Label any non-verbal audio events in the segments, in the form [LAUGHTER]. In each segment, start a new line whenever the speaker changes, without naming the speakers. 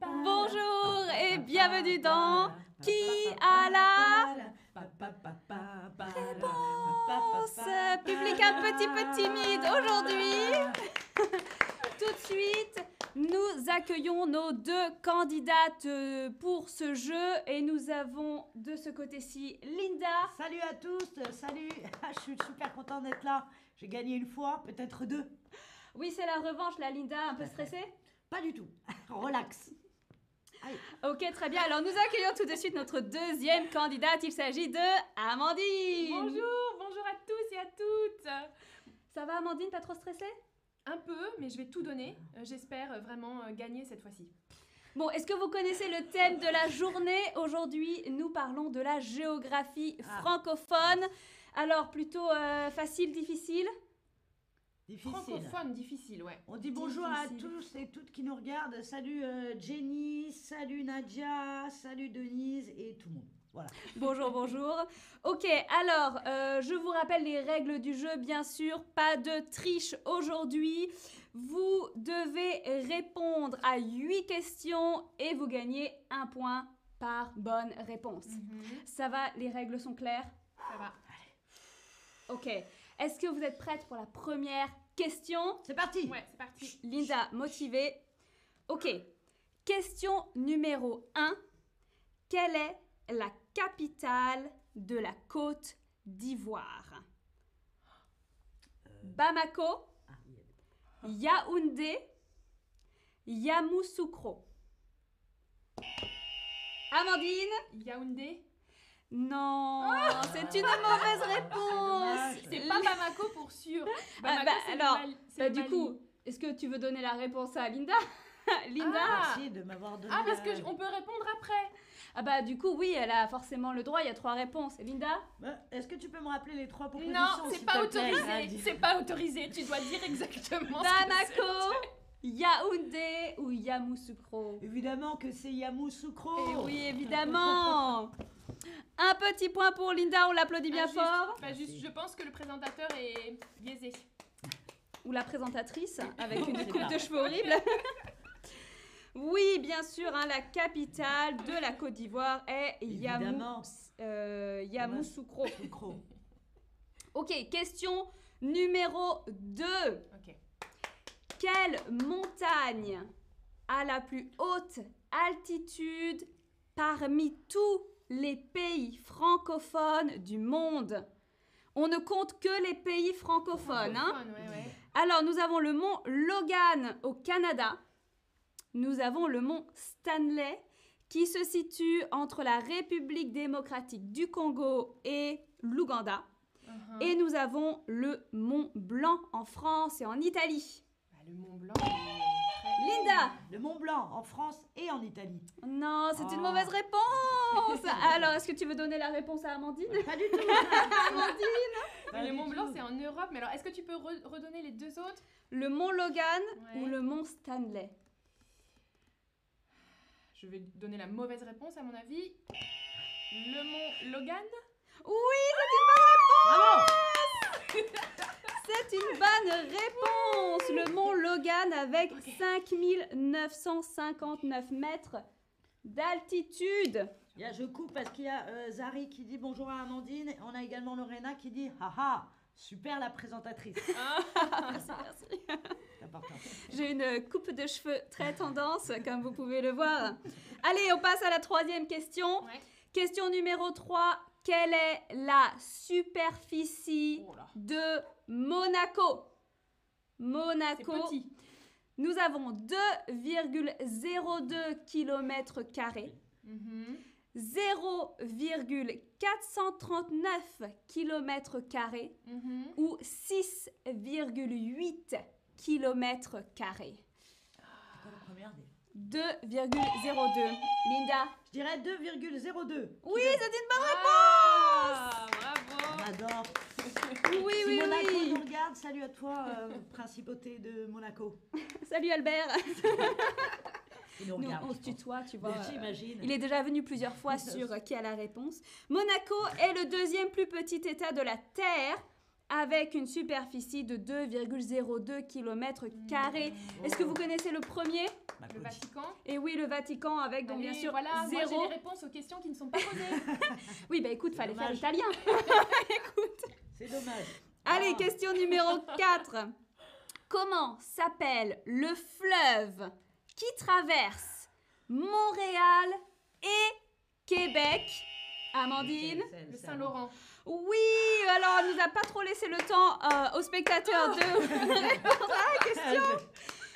Bonjour et bienvenue dans Qui a la réponse Public un petit peu timide aujourd'hui. [LAUGHS] Tout de suite, nous accueillons nos deux candidates euh, pour ce jeu et nous avons de ce côté-ci Linda.
Salut à tous, salut. [LAUGHS] Ah, Je suis super content d'être là. J'ai gagné une fois, peut-être deux.
Oui, c'est la revanche, la Linda, un peu stressée?
Pas du tout. [LAUGHS] Relax.
Ok, très bien. Alors nous accueillons tout de suite notre deuxième candidate. Il s'agit de Amandine.
Bonjour, bonjour à tous et à toutes.
Ça va Amandine, pas trop stressée?
Un peu, mais je vais tout donner. Euh, J'espère euh, vraiment euh, gagner cette fois-ci.
Bon, est-ce que vous connaissez le thème de la journée? Aujourd'hui, nous parlons de la géographie
Ah.
francophone. Alors, plutôt euh, facile, difficile?
Difficile.
Francophone, difficile, ouais.
On dit bonjour à tous et toutes qui nous regardent. Salut euh, Jenny, salut Nadia, salut Denise et tout le monde. Voilà.
Bonjour, bonjour. Ok, alors, euh, je vous rappelle les règles du jeu, bien sûr. Pas de triche aujourd'hui. Vous devez répondre à 8 questions et vous gagnez un point par bonne réponse. Ça va, les règles sont claires?
Ça va.
Ok. Est-ce que vous êtes prête pour la première question
C'est parti.
Ouais, c'est parti.
Linda, motivée. Ok. Question numéro 1. Quelle est la capitale de la Côte d'Ivoire? Bamako,
Ah,
Yaoundé, Yamoussoukro. Amandine?
Yaoundé.
Non, c'est une mauvaise réponse.
C'est pas Bamako pour sûr. Bamako,
bah,
le
alors,
Mali-
Bah, du
Mali.
coup, est-ce que tu veux donner la réponse à Linda [LAUGHS] Linda
Ah.
Merci de m'avoir donné.
Ah, parce
la-
que on peut répondre après.
Ah bah du coup oui, elle a forcément le droit, il y a trois réponses. Linda
Bah, Est-ce que tu peux me rappeler les trois propositions
Non, c'est pas autorisé. [LAUGHS] C'est pas autorisé. Tu dois dire exactement.
Bamako, Yaoundé ou Yamoussoukro?
Évidemment que c'est Yamoussoukro.
Eh oui, évidemment [LAUGHS] Un petit point pour Linda, on l'applaudit bien
Injuste.
fort.
Pas juste. Je pense que le présentateur est biaisé.
Ou la présentatrice, avec une coupe de cheveux horrible. [LAUGHS] Oui, bien sûr, hein, la capitale de la Côte d'Ivoire est Yamou, euh, Yamoussoukro.
Yamoussoukro.
Ok, question numéro 2.
Ok.
Quelle montagne a la plus haute altitude parmi tous les pays francophones du monde On ne compte que les pays francophones. hein.
Francophone, ouais, ouais.
Alors, nous avons le mont Logan au Canada. Nous avons le mont Stanley qui se situe entre la République démocratique du Congo et l'Ouganda.
Uh-huh.
Et nous avons le mont Blanc en France et en Italie.
Bah, le Mont Blanc.
Linda
Le Mont Blanc en France et en Italie.
Non, c'est une
Oh.
mauvaise réponse Alors, est-ce que tu veux donner la réponse à Amandine
Pas du tout. [LAUGHS]
Amandine
Pas
le Mont Blanc, c'est en Europe. Mais alors, est-ce que tu peux re- redonner les deux autres?
Le mont Logan
Ouais.
ou le mont Stanley?
Je vais donner la mauvaise réponse à mon avis. Le Mont Logan?
Oui,
Bravo.
C'est une bonne réponse. Le mont Logan avec 5959 mètres d'altitude
Bien, je coupe parce qu'il y a euh, Zari qui dit bonjour à Amandine. On a également Lorena qui dit haha, super la présentatrice. [LAUGHS]
Merci, merci.
C'est important.
J'ai une coupe de cheveux très tendance, comme vous pouvez le voir. Allez, on passe à la troisième question.
Ouais.
Question numéro 3. Quelle est la superficie
Oh
de Monaco? Monaco.
petit.
Nous avons 2,02 km
Mhm.
0,439 km
Mhm.
ou 6,8 km
déjà
2,02. Linda?
Je dirais 2,02.
Oui, c'est une bonne
Ah,
On
bravo.
adore. [LAUGHS]
Oui,
si
oui,
Monaco
oui.
nous regarde, salut à toi, euh, [LAUGHS] principauté de Monaco.
Salut Albert. [LAUGHS]
Il nous
Nous,
regarde.
on se tutoie, tu vois. Euh,
J'imagine.
Il est déjà venu plusieurs fois [LAUGHS] sur euh, qui a la réponse. Monaco est le deuxième plus petit état de la Terre avec une superficie de 2,02 km. Est-ce que vous connaissez le premier?
Le. Vatican
Et oui, le Vatican avec donc bien sûr
voilà, moi j'ai
zéro.
les réponses aux questions qui ne sont pas posées. [LAUGHS] [LAUGHS]
Oui, bah écoute, fallait faire
dommage.
italien.
C'est dommage.
Allez,
Ah.
question numéro 4. Comment s'appelle le fleuve qui traverse Montréal et Québec Amandine
Le Saint-Laurent.
Oui, alors elle nous a pas trop laissé le temps euh, aux spectateurs de [LAUGHS] répondre à la question.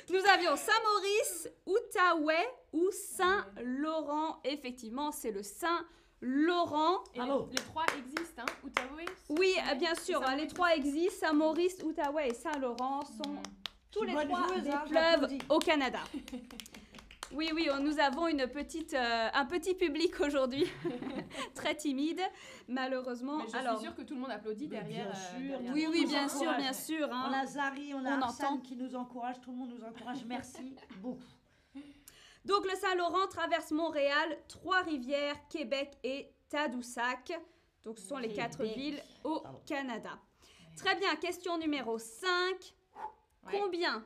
Nous avions Saint-Maurice, Outaouais ou Saint-Laurent. Effectivement, c'est le Saint-Laurent.
Et les, les trois existent, hein Outaouais
Oui, bien sûr, hein, les trois existent. Saint-Maurice, Outaouais et Saint-Laurent sont
Mhm.
Tous les trois
joueuse,
des
hein,
au Canada. [LAUGHS] Oui, oui, on- nous avons une petite, euh, un petit public aujourd'hui, [LAUGHS] très timide, malheureusement.
Mais je
Alors,
suis sûre que tout le monde applaudit derrière.
bien
euh, derrière
oui, oui, bien sûr, bien sûr. hein.
On a Zari, on a
On entend.
qui nous encourage, tout le monde nous encourage. Merci [LAUGHS] beaucoup.
Donc le Saint-Laurent traverse Montréal, Trois-Rivières, Québec et Tadoussac. Donc ce sont les quatre villes au
Pardon.
Canada. Très bien, question numéro 5.
Ouais.
Combien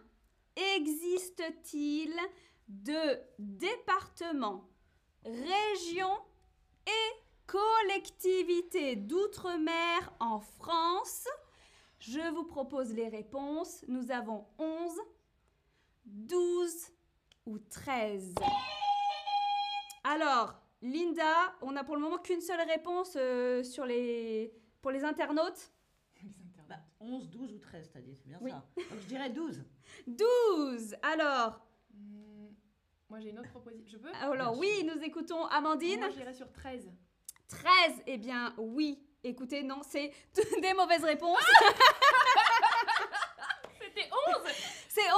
existe-t-il de départements, régions et collectivités d'outre-mer en France? Je vous propose les réponses. Nous avons 11, 12 ou 13. Alors, Linda, on n'a pour le moment qu'une seule réponse euh, sur les... pour les internautes.
Les internautes.
Bah, 11, 12 ou 13, t'as dit, c'est bien
Oui.
ça. Donc je dirais 12.
12 [LAUGHS] Alors,
Hmm, Moi j'ai une autre proposition. Je peux?
Alors
Bien
oui, nous écoutons Amandine.
Moi j'irais sur 13.
13, eh bien oui. Écoutez, non, c'est [LAUGHS] des mauvaises réponses. [LAUGHS]
C'était 11
C'est 11,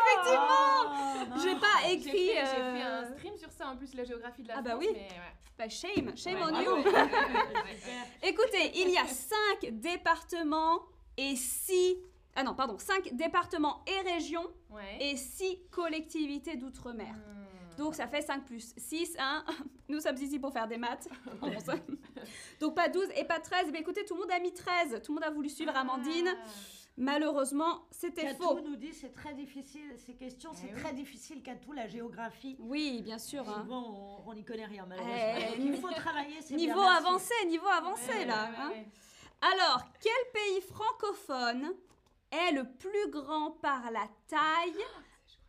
effectivement
Ah,
J'ai pas
J'ai
écrit...
fait, j'ai
euh,
fait un stream sur ça en plus, la géographie de la
Ah bah
France.
oui.
mais ouais.
bah, shame, shame
Ouais,
on you. [LAUGHS] Écoutez, il y a 5 départements et 6... Ah non, pardon, 5 départements et régions
Ouais.
et 6 collectivités d'outre-mer.
Hmm.
Donc ça fait 5 plus 6, 1. [LAUGHS] Nous sommes ici pour faire des maths. [LAUGHS] 11. Donc pas 12 et pas 13. Mais écoutez, tout le monde a mis 13. Tout le monde a voulu suivre Amandine.
Ah.
Malheureusement, c'était faux.
nous dit c'est très difficile, ces questions, c'est
Eh oui.
très difficile, Katou, la géographie.
Oui, bien sûr. hein.
Souvent, on- on n'y connaît rien,
Eh,
malheureusement. Il faut travailler, c'est bien,
Niveau avancé, niveau avancé
Ouais,
là.
ouais,
hein.
ouais.
Alors, quel pays francophone est le plus grand par la taille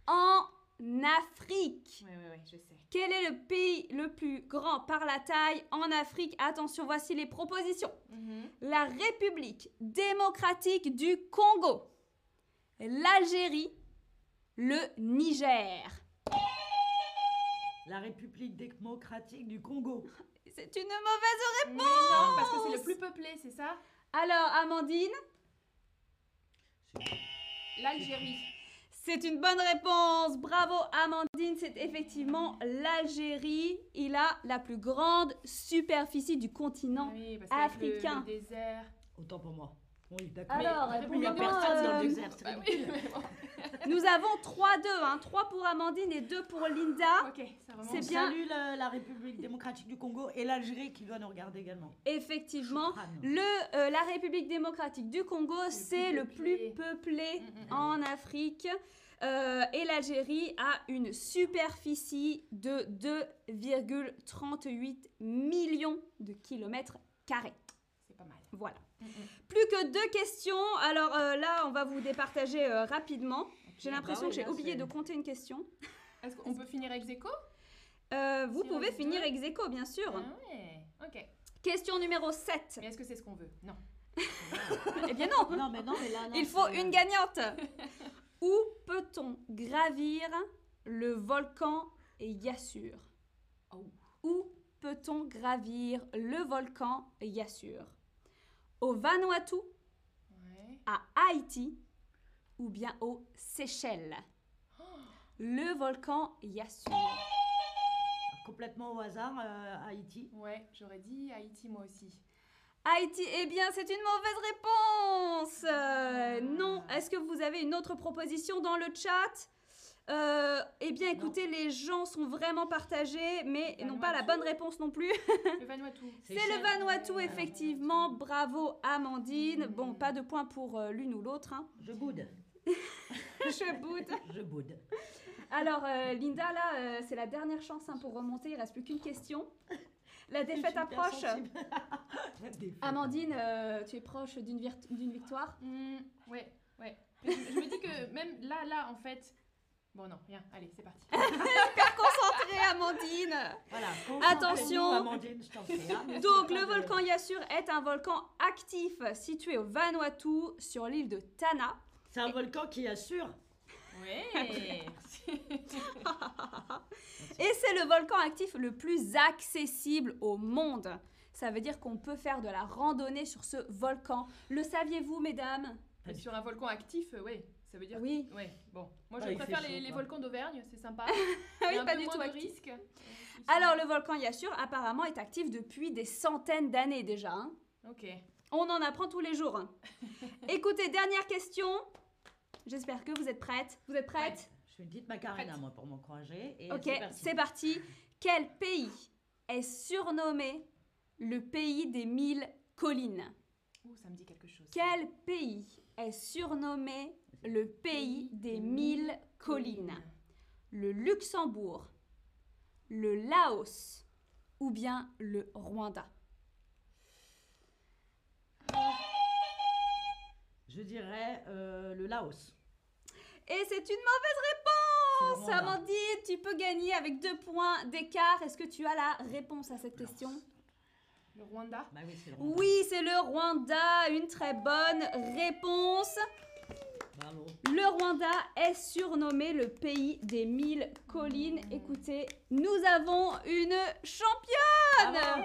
en Afrique
Ouais, ouais, ouais, je sais.
Quel est le pays le plus grand par la taille en Afrique? Attention, voici les propositions.
Mhm.
La République démocratique du Congo, l'Algérie, le Niger.
La République démocratique du Congo.
C'est une mauvaise
Mais non, parce que c'est le plus peuplé, c'est ça?
Alors, Amandine,
L'Algérie.
C'est une bonne réponse. Bravo, Amandine. C'est effectivement l'Algérie. Il a la plus grande superficie du continent.
Oui, parce le-
africain.
Le, désert.
Autant pour moi. Oui, d'accord.
Alors,
Mais-
pour
il n'y a
le
moment,
personne dans
euh,
le désert, c'est
Bah oui, bon. [LAUGHS]
Nous avons 3-2. Hein. 3 pour Amandine et 2 pour Linda.
Ok.
C'est
On
bien.
salue la, la République démocratique du Congo et l'Algérie qui doit nous regarder également.
Effectivement. Le, euh, la République démocratique du Congo, c'est le plus
peuplé.
peuplé
Mm, mm, mm.
en Afrique. Euh, et l'Algérie a une superficie de 2,38 millions de kilomètres carrés.
C'est pas mal.
Voilà. Plus que deux questions. Alors euh, là, on va vous départager euh, rapidement. J'ai
Bah
l'impression que j'ai oublié de compter une question.
Est-ce qu'on peut finir ex aequo?
Euh, vous
Si on
pouvez
veut.
finir ex aequo, bien sûr.
Ah ouais, ok.
Question numéro 7.
Mais est-ce que c'est ce qu'on veut? Non. [LAUGHS]
eh bien non,
Non, mais non, mais là, non,
il faut
c'est-
une gagnante. [LAUGHS] Où peut-on gravir le volcan Yassur
Oh.
Où peut-on gravir le volcan Yassur Au Vanuatu,
Ouais.
à Haïti ou bien aux Seychelles [GASPS] Le volcan Yassur.
Complètement au hasard, euh, Haïti.
Ouais, j'aurais dit Haïti moi aussi.
Haïti, eh bien, c'est une mauvaise réponse. Euh, non. Est-ce que vous avez une autre proposition dans le chat? Euh, Eh bien, écoutez, les gens sont vraiment partagés, mais n'ont pas la bonne réponse non plus.
Le Vanuatu. [LAUGHS]
C'est le Vanuatu, effectivement. Bravo, Amandine. Bon, pas de points pour euh, l'une ou l'autre. hein.
Je boude. [LAUGHS]
Je boude. [LAUGHS]
Je boude.
Alors, euh, Linda, là, euh, c'est la dernière chance hein, pour remonter. Il reste plus qu'une question. La défaite approche.
La défaite.
Amandine, euh, tu es proche d'une victoire?
Ouais, ouais. Mais Je, je me dis que même là, là, en fait. Bon, non, rien. Allez, c'est parti. [LAUGHS]
Concentrée, Amandine.
Voilà,
Attention.
Amandine, je t'en prie, hein.
Donc, le
de-
volcan Yassur est un volcan actif situé au Vanuatu sur l'île de Tana.
C'est un volcan qui assure.
Ouais. [LAUGHS]
Et c'est le volcan actif le plus accessible au monde. Ça veut dire qu'on peut faire de la randonnée sur ce volcan. Le saviez-vous, mesdames?
Et sur un volcan actif, euh, ouais. Ça veut dire.
Oui.
Ouais, bon. Moi,
Ah,
je
il
préfère les,
chaud,
les
quoi.
volcans d'Auvergne, c'est sympa. [LAUGHS]
Oui,
Il y a un
pas
peu
du
moins
tout
de
actif.
risques.
Alors, le volcan Yassur, apparemment, est actif depuis des centaines d'années déjà. hein.
Ok.
On en apprend tous les jours. hein. [LAUGHS] Écoutez, dernière question. J'espère que vous êtes prêtes. Vous êtes prêtes
Je fais une petite macarena,
Prête.
moi, pour m'encourager. Et
Ok,
c'est parti.
c'est parti. Quel pays est surnommé le pays des mille collines?
Ouh, ça me dit quelque chose.
Quel pays est surnommé le pays des mille collines Le Luxembourg, le Laos ou bien le Rwanda
Je dirais euh, le Laos.
Et c'est une mauvaise réponse. Amandine, tu peux gagner avec deux points d'écart. Est-ce que tu as la réponse à cette question?
Le Rwanda?
Bah oui, c'est le Rwanda.
Oui, c'est le Rwanda. Une très bonne réponse.
Bravo.
Le Rwanda est surnommé le pays des mille collines. Écoutez, nous avons une championne
Bravo.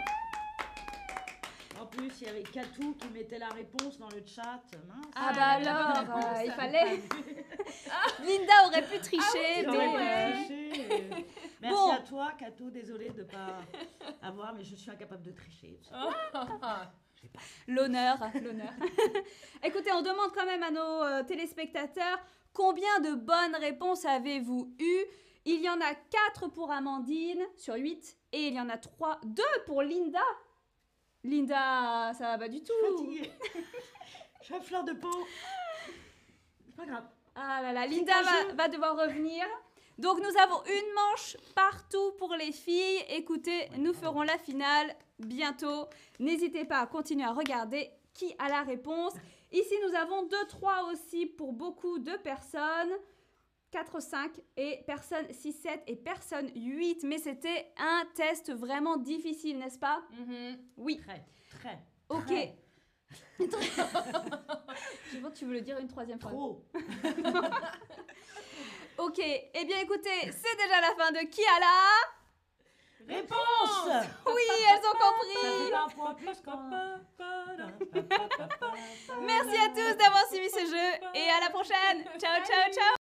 En plus, il y avait Katou qui mettait la réponse dans le chat. Mince.
Ah
Ah,
bah
bonne
alors, euh, il fallait... [LAUGHS] [LAUGHS] Linda aurait pu tricher, mais...
pu
euh,
tricher. Merci
Bon.
à toi, Katou. Désolée de ne pas avoir, mais je suis incapable de tricher.
Ah,
L'honneur, l'honneur. [LAUGHS] Écoutez, on demande quand même à nos euh, téléspectateurs combien de bonnes réponses avez-vous eues? Il y en a 4 pour Amandine sur 8 et il y en a 3, 2 pour Linda. Linda, ça va pas du tout.
Fatiguée. je suis à fleur de peau. C'est pas grave.
Ah là là, Linda
un
va devoir revenir. Donc nous avons une manche partout pour les filles. Écoutez, nous ferons la finale bientôt. N'hésitez pas à continuer à regarder qui a la réponse. Ici, nous avons 2-3 aussi pour beaucoup de personnes. 4, 5 et personne 6, 7 et personne 8. Mais c'était un test vraiment difficile, n'est-ce pas?
Mhm.
Oui.
Très, très.
Ok.
très, [LAUGHS]
Je vois que tu veux le dire une troisième fois.
Trop. [LAUGHS]
Ok. Eh bien, écoutez, c'est déjà la fin de Qui a la...
Réponse [LAUGHS]
Oui, elles ont compris
fait un point plus qu'un.
Merci à tous d'avoir suivi ce jeu et à la prochaine. Ciao, ciao, ciao.